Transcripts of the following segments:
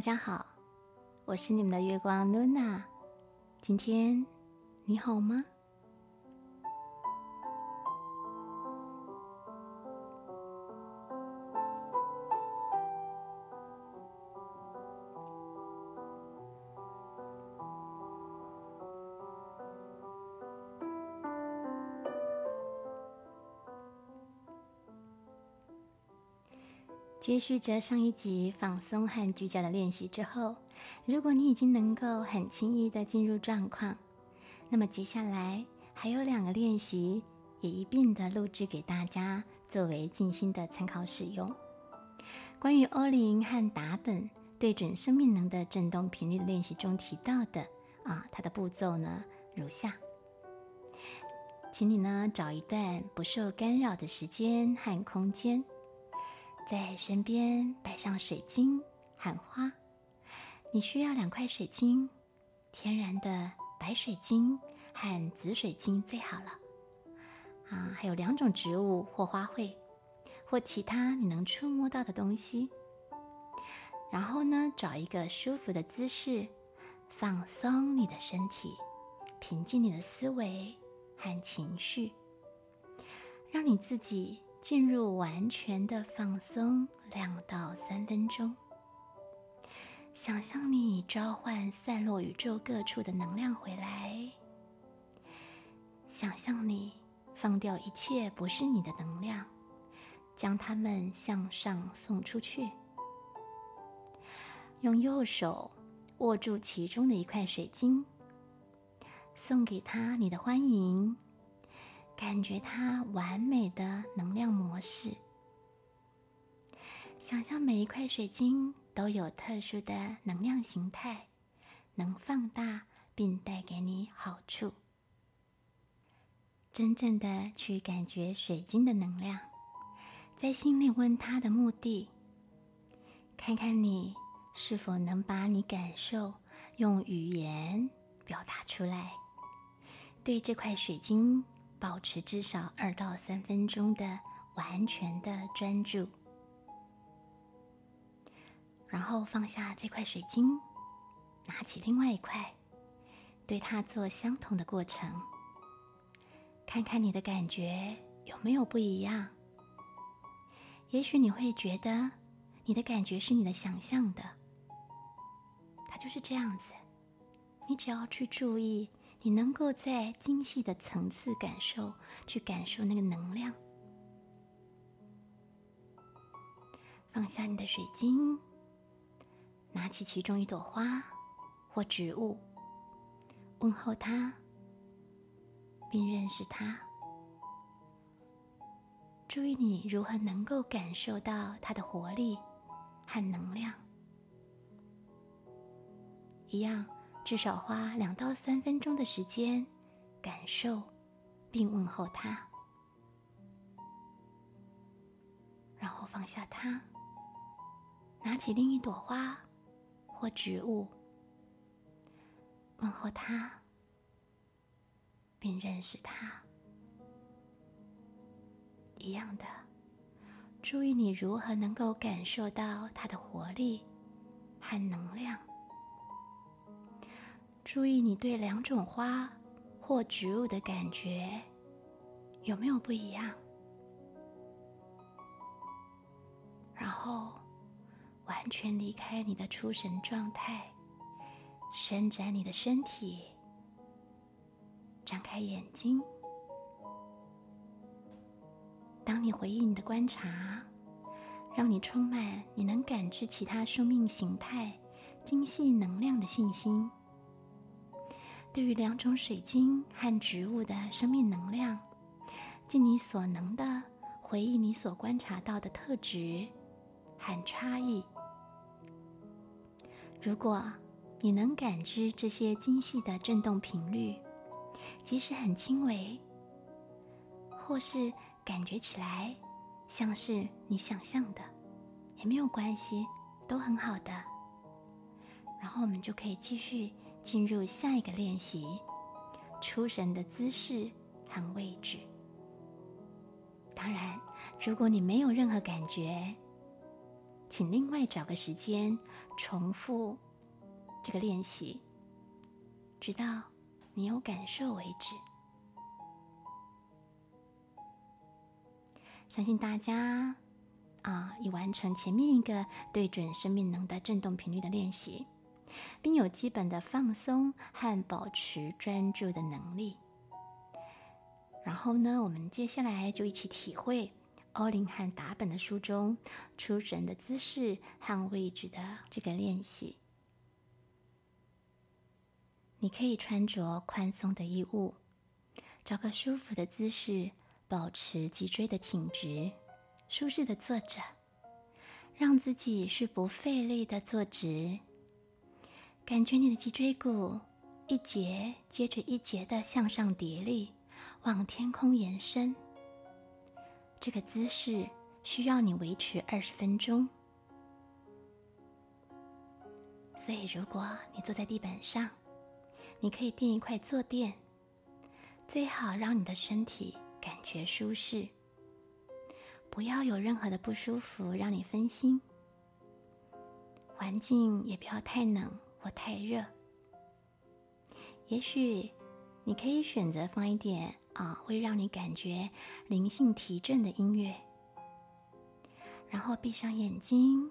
大家好，我是你们的月光露娜。今天你好吗？接续着上一集放松和聚焦的练习之后，如果你已经能够很轻易的进入状况，那么接下来还有两个练习也一并的录制给大家作为静心的参考使用。关于欧林和达本对准生命能的振动频率的练习中提到的啊，它的步骤呢如下，请你呢找一段不受干扰的时间和空间。在身边摆上水晶、和花。你需要两块水晶，天然的白水晶和紫水晶最好了。啊，还有两种植物或花卉，或其他你能触摸到的东西。然后呢，找一个舒服的姿势，放松你的身体，平静你的思维和情绪，让你自己。进入完全的放松，两到三分钟。想象你召唤散落宇宙各处的能量回来。想象你放掉一切不是你的能量，将它们向上送出去。用右手握住其中的一块水晶，送给他你的欢迎。感觉它完美的能量模式，想象每一块水晶都有特殊的能量形态，能放大并带给你好处。真正的去感觉水晶的能量，在心里问它的目的，看看你是否能把你感受用语言表达出来。对这块水晶。保持至少二到三分钟的完全的专注，然后放下这块水晶，拿起另外一块，对它做相同的过程，看看你的感觉有没有不一样。也许你会觉得你的感觉是你的想象的，它就是这样子。你只要去注意。你能够在精细的层次感受，去感受那个能量。放下你的水晶，拿起其中一朵花或植物，问候它，并认识它。注意你如何能够感受到它的活力和能量，一样。至少花两到三分钟的时间，感受并问候它，然后放下它，拿起另一朵花或植物，问候它，并认识它。一样的，注意你如何能够感受到它的活力和能量。注意你对两种花或植物的感觉有没有不一样？然后完全离开你的出神状态，伸展你的身体，张开眼睛。当你回忆你的观察，让你充满你能感知其他生命形态、精细能量的信心。对于两种水晶和植物的生命能量，尽你所能的回忆你所观察到的特质和差异。如果你能感知这些精细的振动频率，即使很轻微，或是感觉起来像是你想象的，也没有关系，都很好的。然后我们就可以继续。进入下一个练习，出神的姿势和位置。当然，如果你没有任何感觉，请另外找个时间重复这个练习，直到你有感受为止。相信大家啊，已完成前面一个对准生命能的振动频率的练习，并有基本的放松和保持专注的能力。然后呢，我们接下来就一起体会。欧林和达本的书中出神的姿势和位置的这个练习，你可以穿着宽松的衣物，找个舒服的姿势，保持脊椎的挺直，舒适的坐着，让自己是不费力的坐直，感觉你的脊椎骨一节接着一节的向上叠立，往天空延伸。这个姿势需要你维持二十分钟，所以如果你坐在地板上，你可以垫一块坐垫，最好让你的身体感觉舒适，不要有任何的不舒服让你分心。环境也不要太冷或太热，也许你可以选择放一点。啊，会让你感觉灵性提振的音乐，然后闭上眼睛，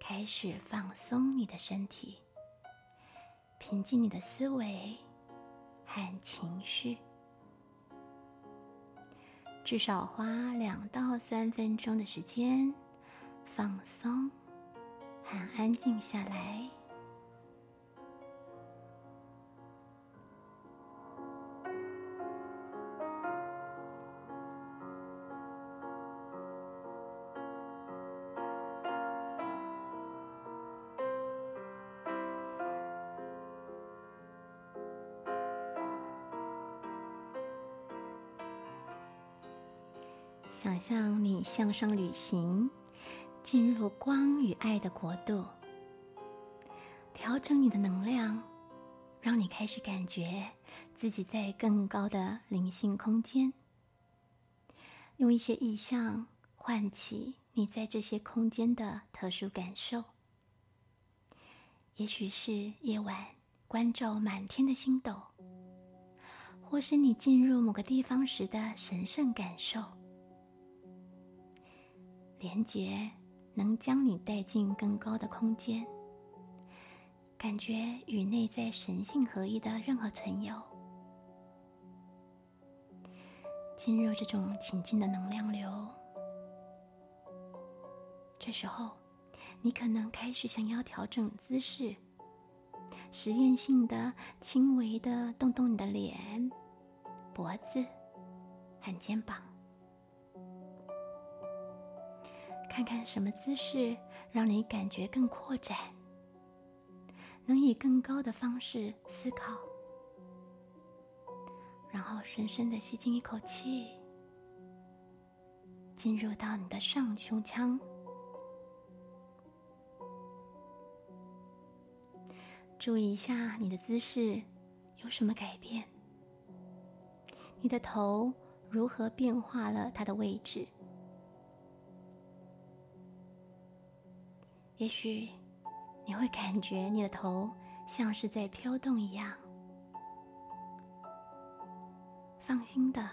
开始放松你的身体，平静你的思维和情绪，至少花两到三分钟的时间放松和安静下来。想象你向上旅行，进入光与爱的国度，调整你的能量，让你开始感觉自己在更高的灵性空间。用一些意象唤起你在这些空间的特殊感受，也许是夜晚关照满天的星斗，或是你进入某个地方时的神圣感受。连接能将你带进更高的空间，感觉与内在神性合一的任何存有，进入这种情境的能量流。这时候，你可能开始想要调整姿势，实验性的轻微的动动你的脸、脖子和肩膀。看看什么姿势让你感觉更扩展，能以更高的方式思考，然后深深的吸进一口气，进入到你的上胸腔，注意一下你的姿势有什么改变，你的头如何变化了它的位置。也许你会感觉你的头像是在飘动一样，放心的、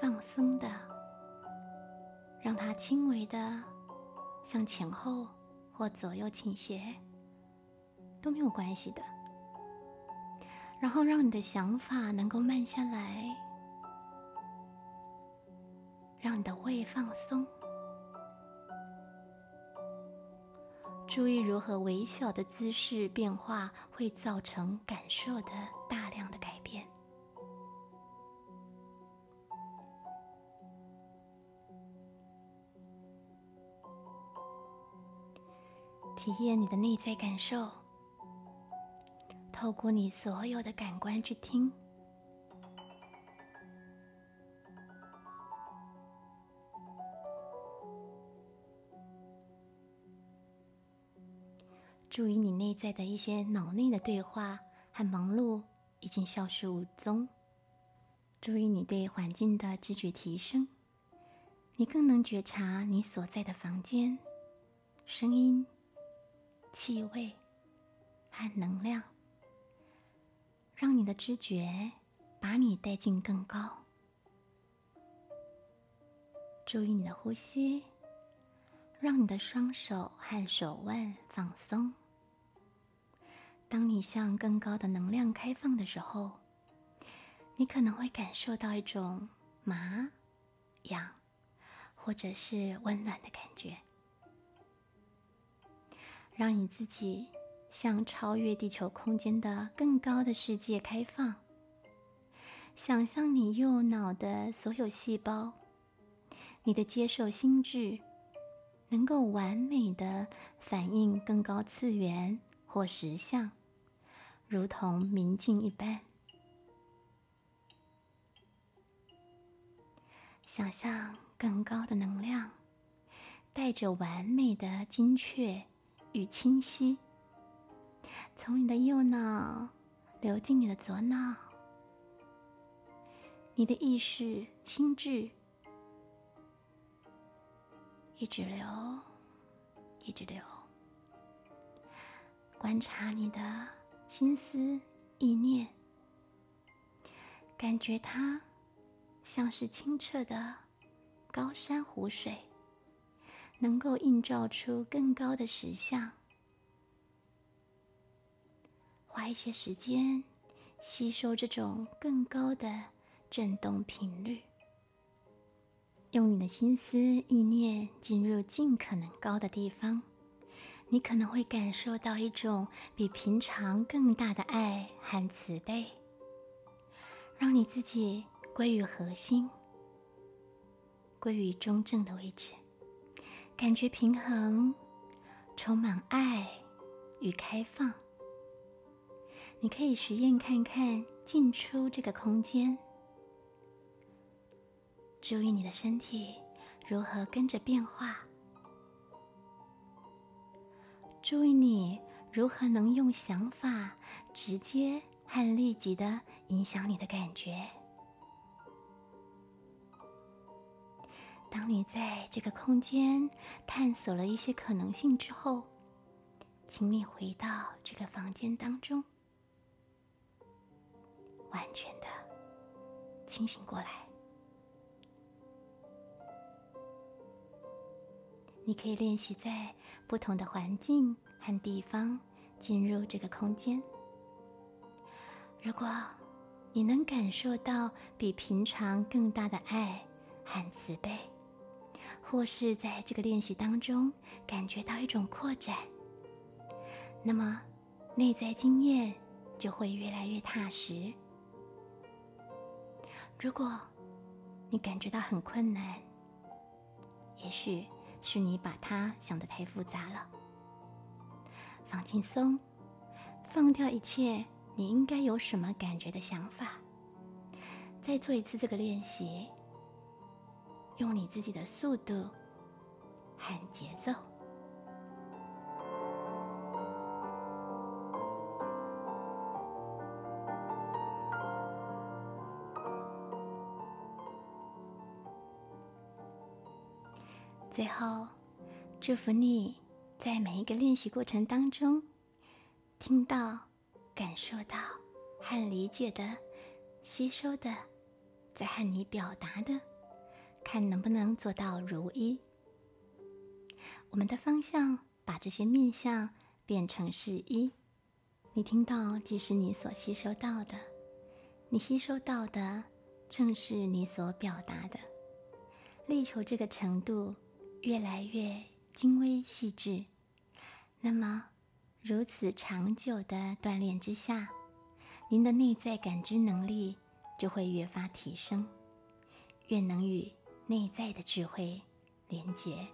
放松的，让它轻微的向前后或左右倾斜都没有关系的。然后让你的想法能够慢下来，让你的胃放松。注意如何微小的姿势变化会造成感受的大量的改变。体验你的内在感受，透过你所有的感官去听。注意你内在的一些脑内的对话和忙碌已经消失无踪。注意你对环境的知觉提升，你更能觉察你所在的房间声音、气味和能量，让你的知觉把你带进更高。注意你的呼吸，让你的双手和手腕放松。当你向更高的能量开放的时候，你可能会感受到一种麻、痒，或者是温暖的感觉。让你自己向超越地球空间的更高的世界开放。想象你右脑的所有细胞。你的接受心智能够完美的反映更高次元或实相，如同明镜一般。想象更高的能量，带着完美的精确与清晰，从你的右脑流进你的左脑，你的意识心智。一直流，一直流。观察你的心思意念，感觉它像是清澈的高山湖水，能够映照出更高的实相。花一些时间吸收这种更高的振动频率。用你的心思意念进入尽可能高的地方，你可能会感受到一种比平常更大的爱和慈悲，让你自己归于核心，归于中正的位置，感觉平衡，充满爱与开放。你可以实验看看进出这个空间。注意你的身体如何跟着变化，注意你如何能用想法直接和立即的影响你的感觉。当你在这个空间探索了一些可能性之后，请你回到这个房间当中，完全的清醒过来。你可以练习在不同的环境和地方进入这个空间。如果你能感受到比平常更大的爱和慈悲，或是在这个练习当中感觉到一种扩展，那么内在经验就会越来越踏实。如果你感觉到很困难，也许。是你把它想得太复杂了。放轻松，放掉一切你应该有什么感觉的想法。再做一次这个练习，用你自己的速度和节奏。最后，祝福你在每一个练习过程当中，听到、感受到和理解的、吸收的，在和你表达的，看能不能做到如一。我们的方向把这些面相变成是一。你听到即是你所吸收到的，你吸收到的正是你所表达的，力求这个程度。越来越精微细致，那么如此长久的锻炼之下，您的内在感知能力就会越发提升，越能与内在的智慧连接。